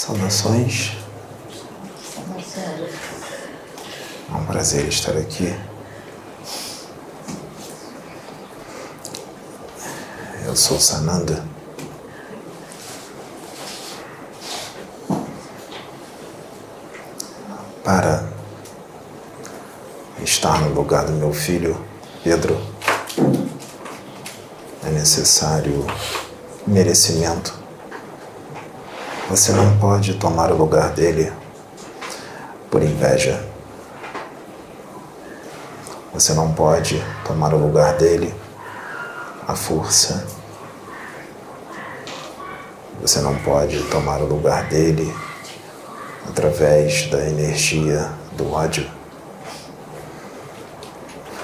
Saudações. É um prazer estar aqui. Eu sou Sananda. Para estar no lugar do meu filho Pedro, é necessário merecimento. Você não pode tomar o lugar dele por inveja. Você não pode tomar o lugar dele à força. Você não pode tomar o lugar dele através da energia do ódio.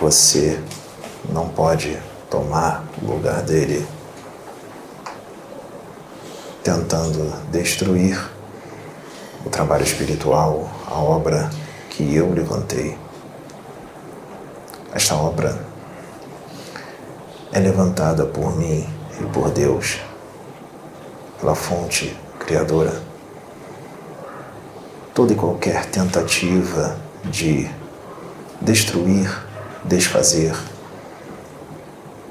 Você não pode tomar o lugar dele tentando destruir o trabalho espiritual, a obra que eu levantei. Esta obra é levantada por mim e por Deus, pela fonte criadora. Toda e qualquer tentativa de destruir, desfazer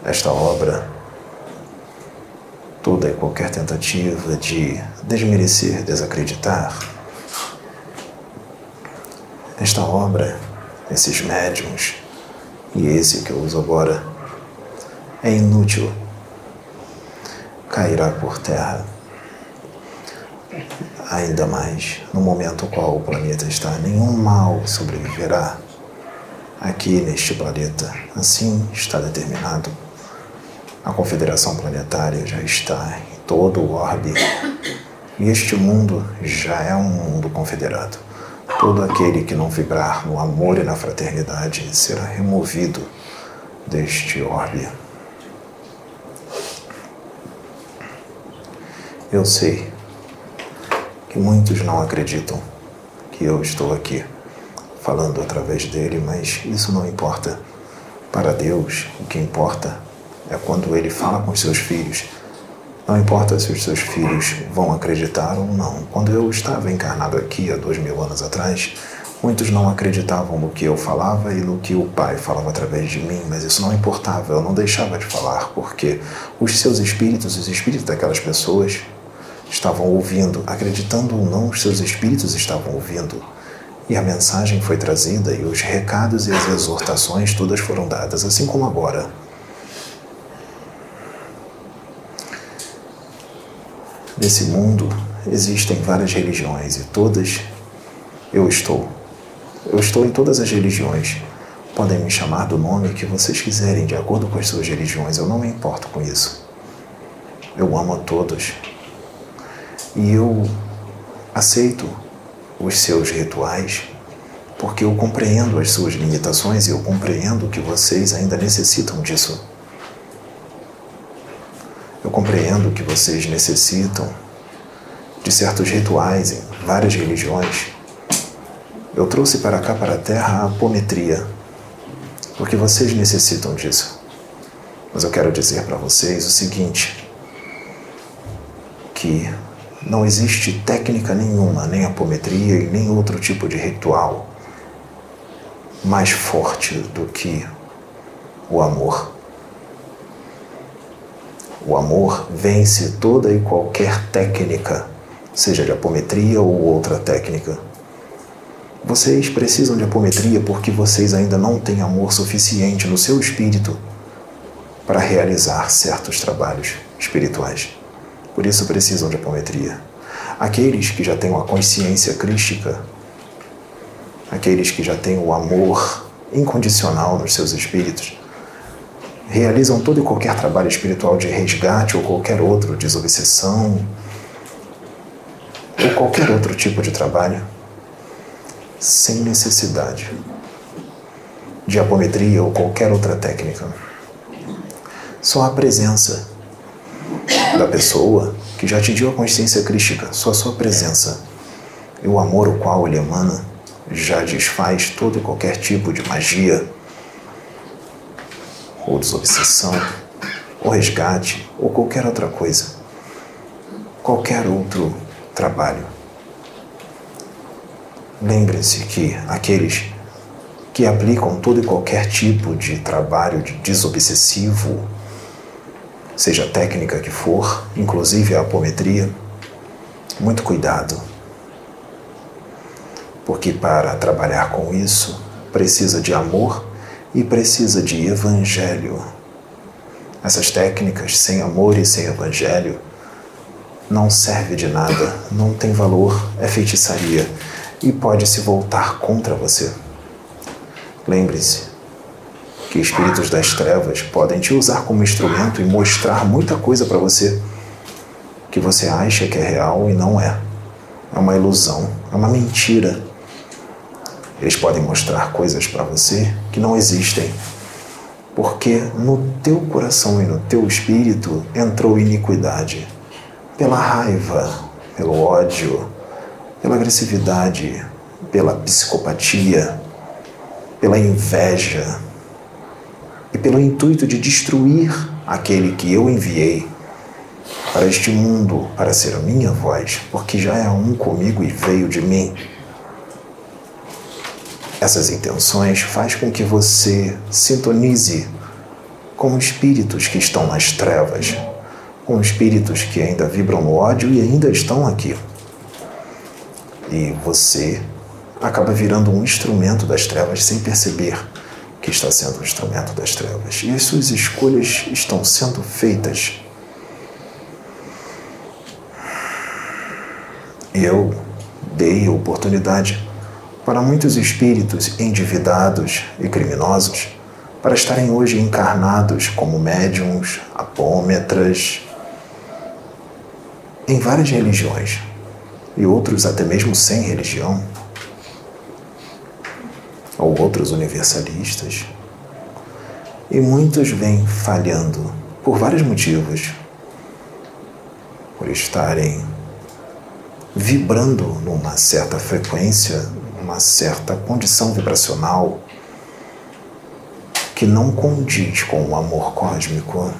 esta obra toda e qualquer tentativa de desmerecer, desacreditar. Esta obra, esses médiums e esse que eu uso agora, é inútil. Cairá por terra. Ainda mais no momento qual o planeta está, nenhum mal sobreviverá aqui neste planeta. Assim está determinado a Confederação Planetária já está em todo o orbe e este mundo já é um mundo confederado. Todo aquele que não vibrar no amor e na fraternidade será removido deste orbe. Eu sei que muitos não acreditam que eu estou aqui falando através dele, mas isso não importa. Para Deus, o que importa é quando ele fala com os seus filhos. Não importa se os seus filhos vão acreditar ou não. Quando eu estava encarnado aqui há dois mil anos atrás, muitos não acreditavam no que eu falava e no que o pai falava através de mim, mas isso não importava, eu não deixava de falar, porque os seus espíritos, os espíritos daquelas pessoas, estavam ouvindo, acreditando ou não, os seus espíritos estavam ouvindo. E a mensagem foi trazida e os recados e as exortações todas foram dadas, assim como agora. Nesse mundo existem várias religiões e todas eu estou. Eu estou em todas as religiões. Podem me chamar do nome que vocês quiserem, de acordo com as suas religiões, eu não me importo com isso. Eu amo a todos. E eu aceito os seus rituais porque eu compreendo as suas limitações e eu compreendo que vocês ainda necessitam disso. Eu compreendo que vocês necessitam de certos rituais em várias religiões. Eu trouxe para cá, para a Terra, a apometria, porque vocês necessitam disso. Mas eu quero dizer para vocês o seguinte: que não existe técnica nenhuma, nem apometria e nem outro tipo de ritual mais forte do que o amor. O amor vence toda e qualquer técnica, seja de apometria ou outra técnica. Vocês precisam de apometria porque vocês ainda não têm amor suficiente no seu espírito para realizar certos trabalhos espirituais. Por isso precisam de apometria. Aqueles que já têm uma consciência crística, aqueles que já têm o amor incondicional nos seus espíritos, realizam todo e qualquer trabalho espiritual de resgate ou qualquer outro, desobsessão, ou qualquer outro tipo de trabalho, sem necessidade de apometria ou qualquer outra técnica. Só a presença da pessoa que já atingiu a consciência crística, só a sua presença e o amor o qual ele emana já desfaz todo e qualquer tipo de magia ou desobsessão, ou resgate, ou qualquer outra coisa. Qualquer outro trabalho lembre-se que aqueles que aplicam todo e qualquer tipo de trabalho de desobsessivo, seja a técnica que for, inclusive a apometria, muito cuidado. Porque para trabalhar com isso, precisa de amor e precisa de evangelho. Essas técnicas sem amor e sem evangelho não serve de nada, não tem valor, é feitiçaria e pode se voltar contra você. Lembre-se que espíritos das trevas podem te usar como instrumento e mostrar muita coisa para você que você acha que é real e não é. É uma ilusão, é uma mentira. Eles podem mostrar coisas para você que não existem, porque no teu coração e no teu espírito entrou iniquidade pela raiva, pelo ódio, pela agressividade, pela psicopatia, pela inveja e pelo intuito de destruir aquele que eu enviei para este mundo para ser a minha voz, porque já é um comigo e veio de mim. Essas intenções faz com que você sintonize com espíritos que estão nas trevas, com espíritos que ainda vibram no ódio e ainda estão aqui. E você acaba virando um instrumento das trevas sem perceber que está sendo um instrumento das trevas. E as suas escolhas estão sendo feitas. Eu dei oportunidade para muitos espíritos endividados e criminosos para estarem hoje encarnados como médiums, apômetras, em várias religiões, e outros até mesmo sem religião, ou outros universalistas. E muitos vêm falhando por vários motivos. Por estarem vibrando numa certa frequência, numa certa condição vibracional que não condiz com o amor cósmico.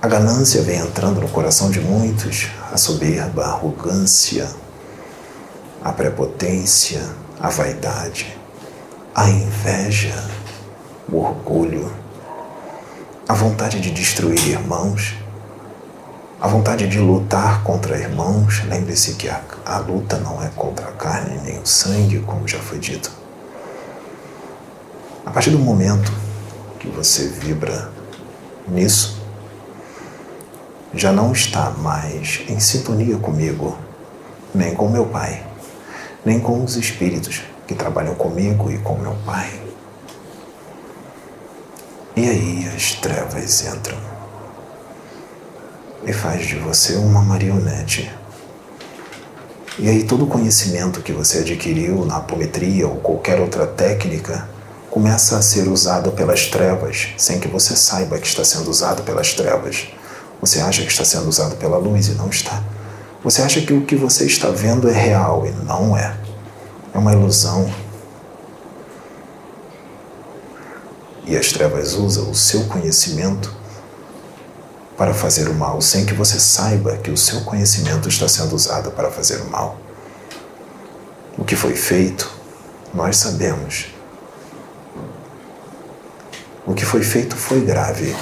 A ganância vem entrando no coração de muitos, a soberba, a arrogância, a prepotência, a vaidade, a inveja, o orgulho, a vontade de destruir irmãos, a vontade de lutar contra irmãos. Lembre-se que a, a luta não é contra a carne nem o sangue, como já foi dito. A partir do momento que você vibra nisso, já não está mais em sintonia comigo, nem com meu Pai, nem com os espíritos que trabalham comigo e com meu Pai. E aí as trevas entram e faz de você uma marionete. E aí todo o conhecimento que você adquiriu na apometria ou qualquer outra técnica começa a ser usado pelas trevas, sem que você saiba que está sendo usado pelas trevas você acha que está sendo usado pela luz e não está. Você acha que o que você está vendo é real e não é. É uma ilusão. E as trevas usam o seu conhecimento para fazer o mal, sem que você saiba que o seu conhecimento está sendo usado para fazer o mal. O que foi feito, nós sabemos. O que foi feito foi grave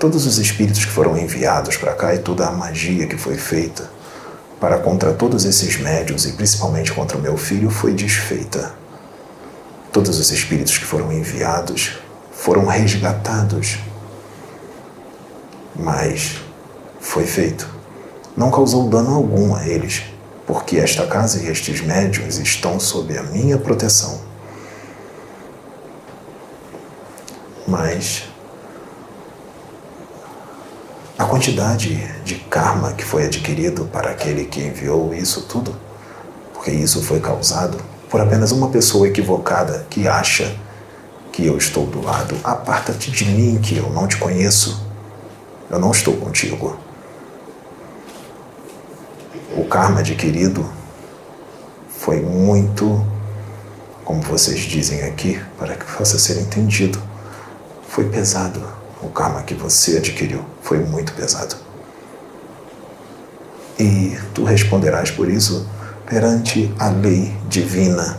todos os espíritos que foram enviados para cá e toda a magia que foi feita para contra todos esses médios e principalmente contra o meu filho foi desfeita. Todos os espíritos que foram enviados foram resgatados. Mas foi feito. Não causou dano algum a eles, porque esta casa e estes médios estão sob a minha proteção. Mas a quantidade de karma que foi adquirido para aquele que enviou isso tudo, porque isso foi causado por apenas uma pessoa equivocada que acha que eu estou do lado. Aparta-te de mim, que eu não te conheço. Eu não estou contigo. O karma adquirido foi muito, como vocês dizem aqui, para que possa ser entendido, foi pesado o karma que você adquiriu foi muito pesado. E tu responderás por isso perante a lei divina,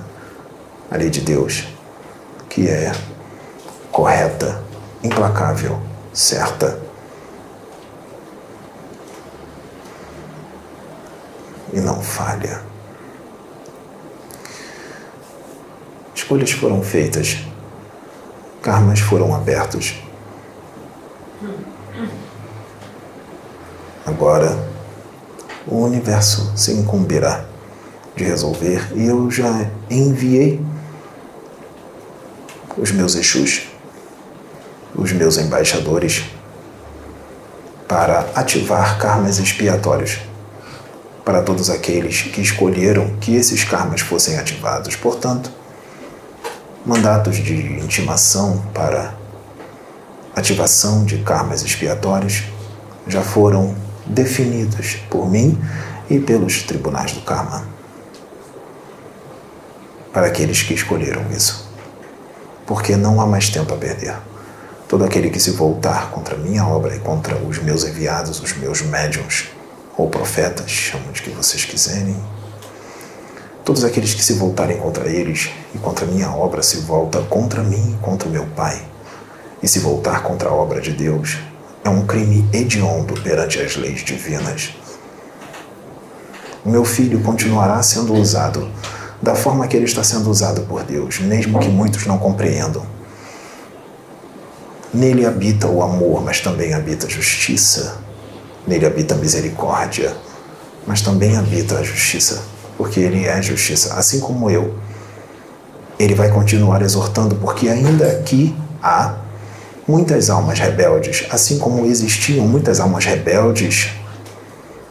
a lei de Deus, que é correta, implacável, certa. E não falha. Escolhas foram feitas, karmas foram abertos. Agora, o universo se incumbirá de resolver e eu já enviei os meus Exus, os meus embaixadores, para ativar karmas expiatórios para todos aqueles que escolheram que esses karmas fossem ativados. Portanto, mandatos de intimação para ativação de karmas expiatórios já foram definidos por mim e pelos tribunais do karma para aqueles que escolheram isso. Porque não há mais tempo a perder. Todo aquele que se voltar contra minha obra e contra os meus enviados, os meus médiums ou profetas, chamam de que vocês quiserem, todos aqueles que se voltarem contra eles e contra minha obra se volta contra mim e contra o meu Pai, e se voltar contra a obra de Deus, é um crime hediondo perante as leis divinas. O meu filho continuará sendo usado da forma que ele está sendo usado por Deus, mesmo que muitos não compreendam. Nele habita o amor, mas também habita a justiça. Nele habita a misericórdia, mas também habita a justiça, porque ele é a justiça, assim como eu. Ele vai continuar exortando, porque ainda aqui há muitas almas rebeldes, assim como existiam muitas almas rebeldes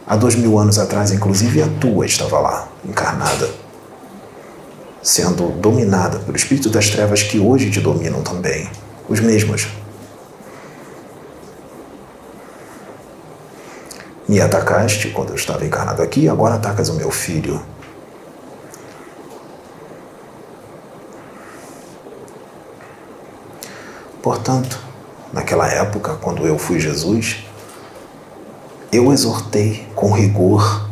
há dois mil anos atrás, inclusive a tua estava lá, encarnada sendo dominada pelo espírito das trevas que hoje te dominam também, os mesmos. Me atacaste quando eu estava encarnado aqui, agora atacas o meu filho. Portanto, naquela época, quando eu fui Jesus, eu exortei com rigor,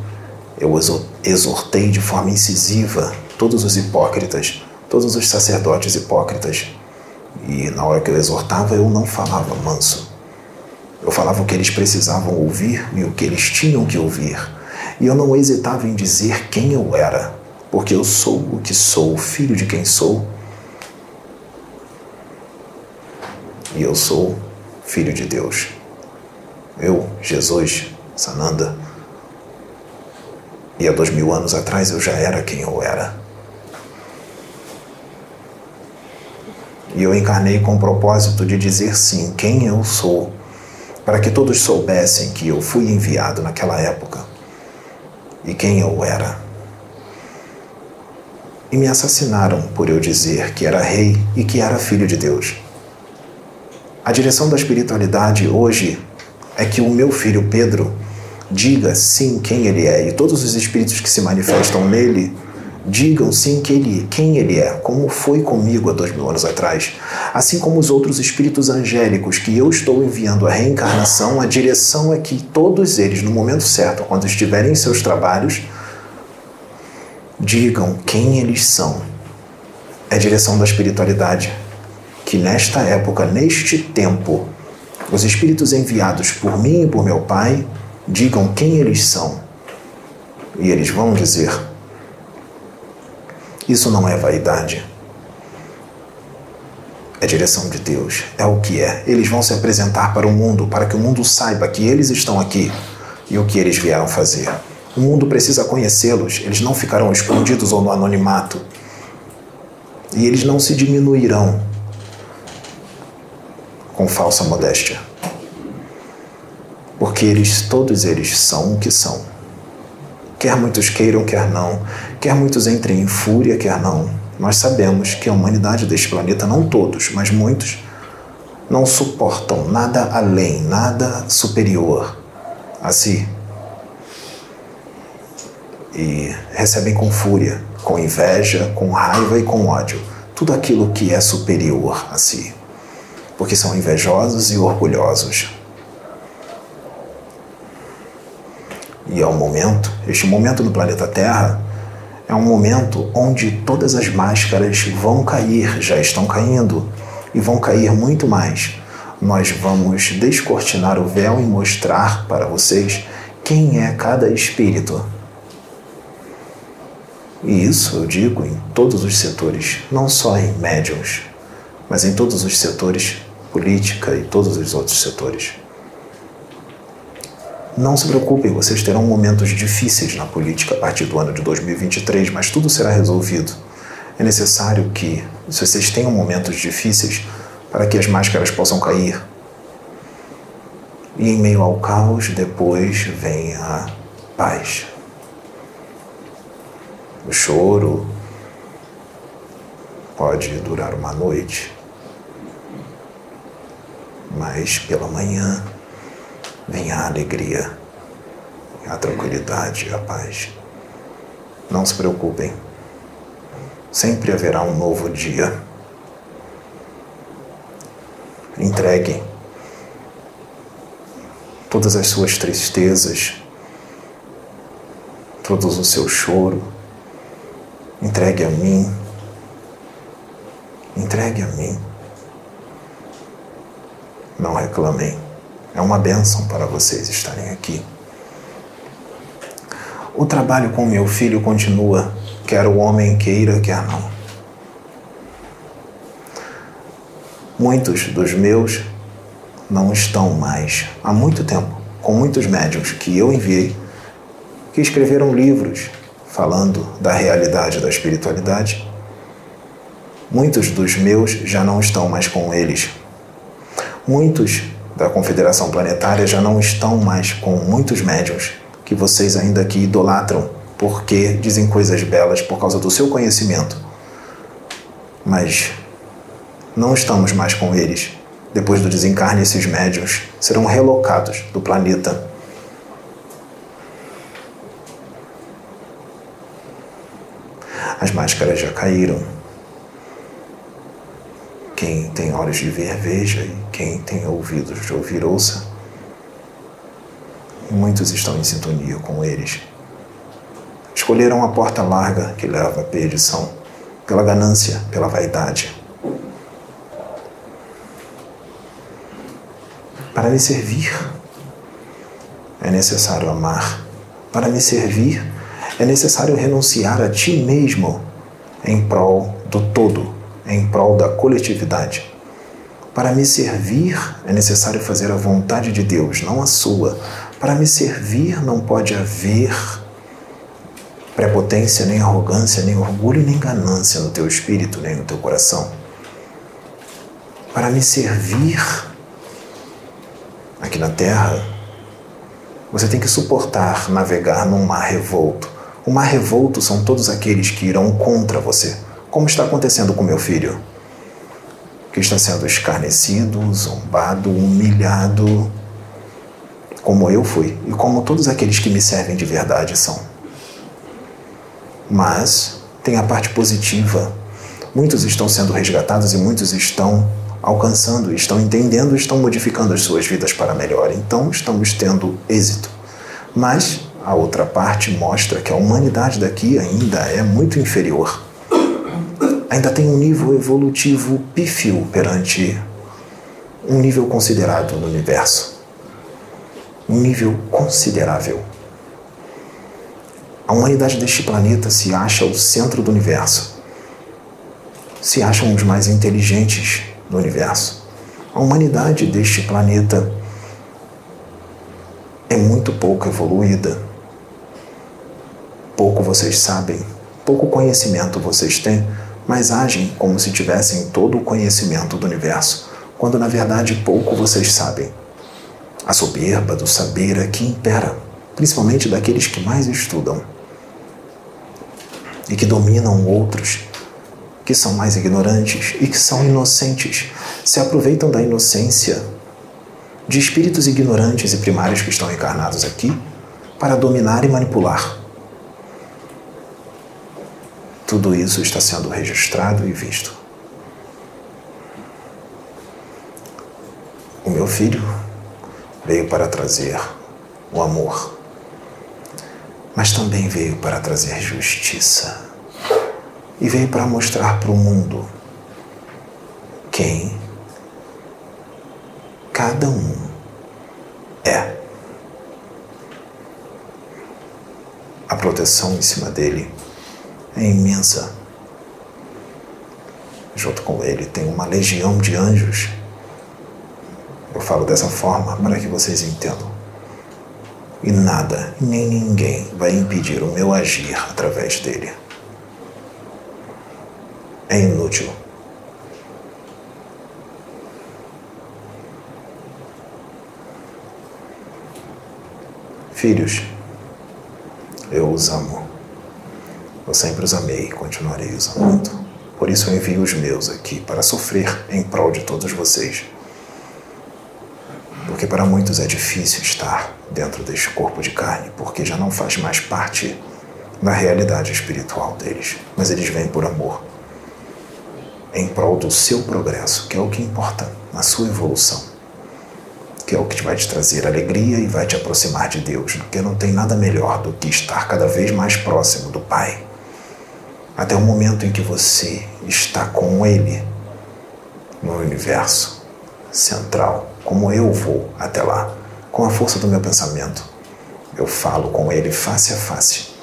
eu exortei de forma incisiva todos os hipócritas, todos os sacerdotes hipócritas. E na hora que eu exortava, eu não falava manso. Eu falava o que eles precisavam ouvir e o que eles tinham que ouvir. E eu não hesitava em dizer quem eu era, porque eu sou o que sou, filho de quem sou. E eu sou filho de Deus. Eu, Jesus, Sananda. E há dois mil anos atrás eu já era quem eu era. E eu encarnei com o propósito de dizer sim, quem eu sou, para que todos soubessem que eu fui enviado naquela época e quem eu era. E me assassinaram por eu dizer que era rei e que era filho de Deus. A direção da espiritualidade hoje é que o meu filho Pedro diga sim quem ele é e todos os espíritos que se manifestam nele digam sim que ele, quem ele é, como foi comigo há dois mil anos atrás. Assim como os outros espíritos angélicos que eu estou enviando a reencarnação, a direção é que todos eles, no momento certo, quando estiverem em seus trabalhos, digam quem eles são. É a direção da espiritualidade. Que nesta época, neste tempo, os espíritos enviados por mim e por meu Pai digam quem eles são. E eles vão dizer isso não é vaidade. É direção de Deus, é o que é. Eles vão se apresentar para o mundo, para que o mundo saiba que eles estão aqui e o que eles vieram fazer. O mundo precisa conhecê-los, eles não ficarão escondidos ou no anonimato. E eles não se diminuirão com falsa modéstia. Porque eles, todos eles, são o que são. Quer muitos queiram, quer não, quer muitos entrem em fúria, quer não. Nós sabemos que a humanidade deste planeta, não todos, mas muitos, não suportam nada além, nada superior a si. E recebem com fúria, com inveja, com raiva e com ódio tudo aquilo que é superior a si, porque são invejosos e orgulhosos. E é um momento, este momento no planeta Terra, é um momento onde todas as máscaras vão cair, já estão caindo, e vão cair muito mais. Nós vamos descortinar o véu e mostrar para vocês quem é cada espírito. E isso eu digo em todos os setores, não só em médiums, mas em todos os setores, política e todos os outros setores. Não se preocupem, vocês terão momentos difíceis na política a partir do ano de 2023, mas tudo será resolvido. É necessário que, vocês tenham momentos difíceis, para que as máscaras possam cair. E em meio ao caos, depois vem a paz. O choro pode durar uma noite, mas pela manhã vem a alegria, a tranquilidade, a paz. Não se preocupem, sempre haverá um novo dia. Entreguem todas as suas tristezas, todo o seu choro, entregue a mim, entregue a mim. Não reclamem. É uma bênção para vocês estarem aqui. O trabalho com meu filho continua, quer o homem queira, quer não. Muitos dos meus não estão mais há muito tempo com muitos médiums que eu enviei que escreveram livros falando da realidade da espiritualidade. Muitos dos meus já não estão mais com eles. Muitos da Confederação Planetária já não estão mais com muitos médiums que vocês ainda aqui idolatram porque dizem coisas belas por causa do seu conhecimento. Mas não estamos mais com eles. Depois do desencarne, esses médiums serão relocados do planeta. As máscaras já caíram. Quem tem olhos de ver, veja, e quem tem ouvidos de ouvir, ouça. Muitos estão em sintonia com eles. Escolheram a porta larga que leva à perdição, pela ganância, pela vaidade. Para me servir, é necessário amar. Para me servir, é necessário renunciar a ti mesmo em prol do todo em prol da coletividade. Para me servir é necessário fazer a vontade de Deus, não a sua. Para me servir não pode haver prepotência, nem arrogância, nem orgulho, nem ganância no teu espírito, nem no teu coração. Para me servir aqui na terra, você tem que suportar navegar num mar revolto. O mar revolto são todos aqueles que irão contra você como está acontecendo com meu filho, que está sendo escarnecido, zombado, humilhado, como eu fui e como todos aqueles que me servem de verdade são. Mas tem a parte positiva. Muitos estão sendo resgatados e muitos estão alcançando, estão entendendo, estão modificando as suas vidas para melhor. Então estamos tendo êxito. Mas a outra parte mostra que a humanidade daqui ainda é muito inferior ainda tem um nível evolutivo pífio perante um nível considerado no universo. Um nível considerável. A humanidade deste planeta se acha o centro do universo. Se acham os mais inteligentes do universo. A humanidade deste planeta é muito pouco evoluída. Pouco vocês sabem, pouco conhecimento vocês têm mas agem como se tivessem todo o conhecimento do universo, quando na verdade pouco vocês sabem. A soberba do saber aqui impera, principalmente daqueles que mais estudam e que dominam outros, que são mais ignorantes e que são inocentes, se aproveitam da inocência de espíritos ignorantes e primários que estão encarnados aqui para dominar e manipular tudo isso está sendo registrado e visto. O meu filho veio para trazer o amor, mas também veio para trazer justiça e veio para mostrar para o mundo quem cada um é. A proteção em cima dele é imensa. Junto com ele tem uma legião de anjos. Eu falo dessa forma para que vocês entendam. E nada, nem ninguém vai impedir o meu agir através dele. É inútil. Filhos, eu os amo. Eu sempre os amei e continuarei os amando. Por isso eu envio os meus aqui para sofrer em prol de todos vocês. Porque para muitos é difícil estar dentro deste corpo de carne, porque já não faz mais parte da realidade espiritual deles. Mas eles vêm por amor, em prol do seu progresso, que é o que importa, na sua evolução que é o que vai te trazer alegria e vai te aproximar de Deus, porque não tem nada melhor do que estar cada vez mais próximo do Pai. Até o momento em que você está com Ele no universo central, como eu vou até lá, com a força do meu pensamento. Eu falo com Ele face a face.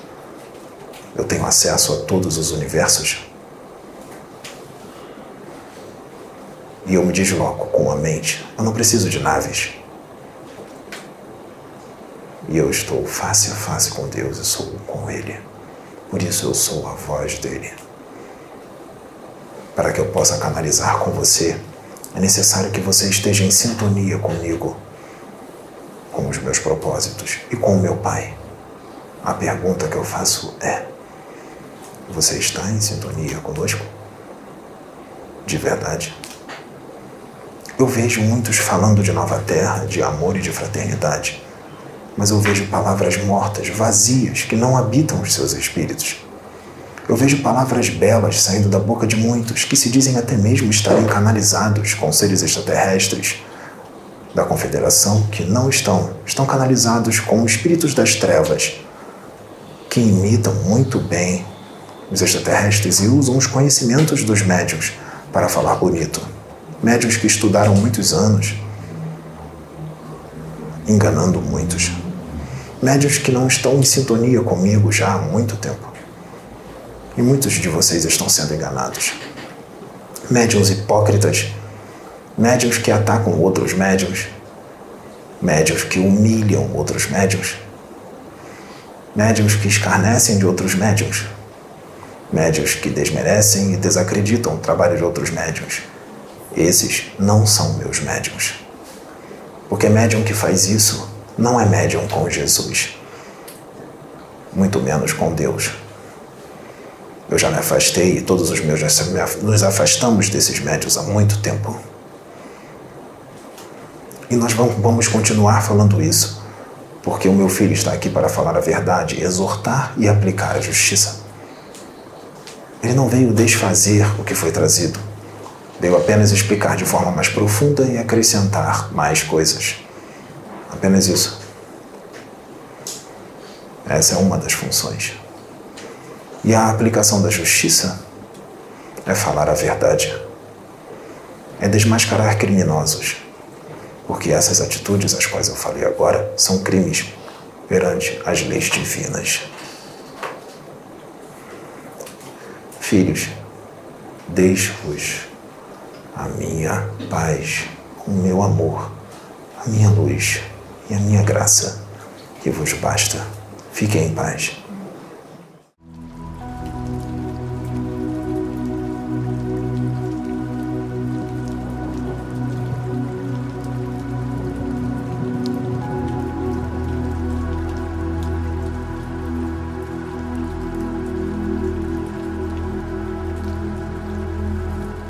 Eu tenho acesso a todos os universos. E eu me desloco com a mente. Eu não preciso de naves. E eu estou face a face com Deus e sou com Ele. Por isso eu sou a voz dele. Para que eu possa canalizar com você, é necessário que você esteja em sintonia comigo, com os meus propósitos e com o meu Pai. A pergunta que eu faço é: você está em sintonia conosco? De verdade? Eu vejo muitos falando de nova terra, de amor e de fraternidade mas eu vejo palavras mortas, vazias, que não habitam os seus espíritos. Eu vejo palavras belas saindo da boca de muitos que se dizem até mesmo estarem canalizados com seres extraterrestres da Confederação que não estão, estão canalizados com espíritos das trevas que imitam muito bem os extraterrestres e usam os conhecimentos dos médios para falar bonito. Médios que estudaram muitos anos, enganando muitos. Médios que não estão em sintonia comigo já há muito tempo. E muitos de vocês estão sendo enganados. Médiuns hipócritas, médiuns que atacam outros médiuns, médiuns que humilham outros médiuns, médiuns que escarnecem de outros médiuns, médiuns que desmerecem e desacreditam o trabalho de outros médiuns. Esses não são meus médiuns. Porque médium que faz isso não é médium com Jesus, muito menos com Deus. Eu já me afastei e todos os meus nos afastamos desses médios há muito tempo. E nós vamos continuar falando isso, porque o meu filho está aqui para falar a verdade, exortar e aplicar a justiça. Ele não veio desfazer o que foi trazido, Veio apenas explicar de forma mais profunda e acrescentar mais coisas. Apenas isso. Essa é uma das funções. E a aplicação da justiça é falar a verdade, é desmascarar criminosos, porque essas atitudes, as quais eu falei agora, são crimes perante as leis divinas. Filhos, deixe-os a minha paz, o meu amor, a minha luz e a minha graça, que vos basta. Fiquem em paz.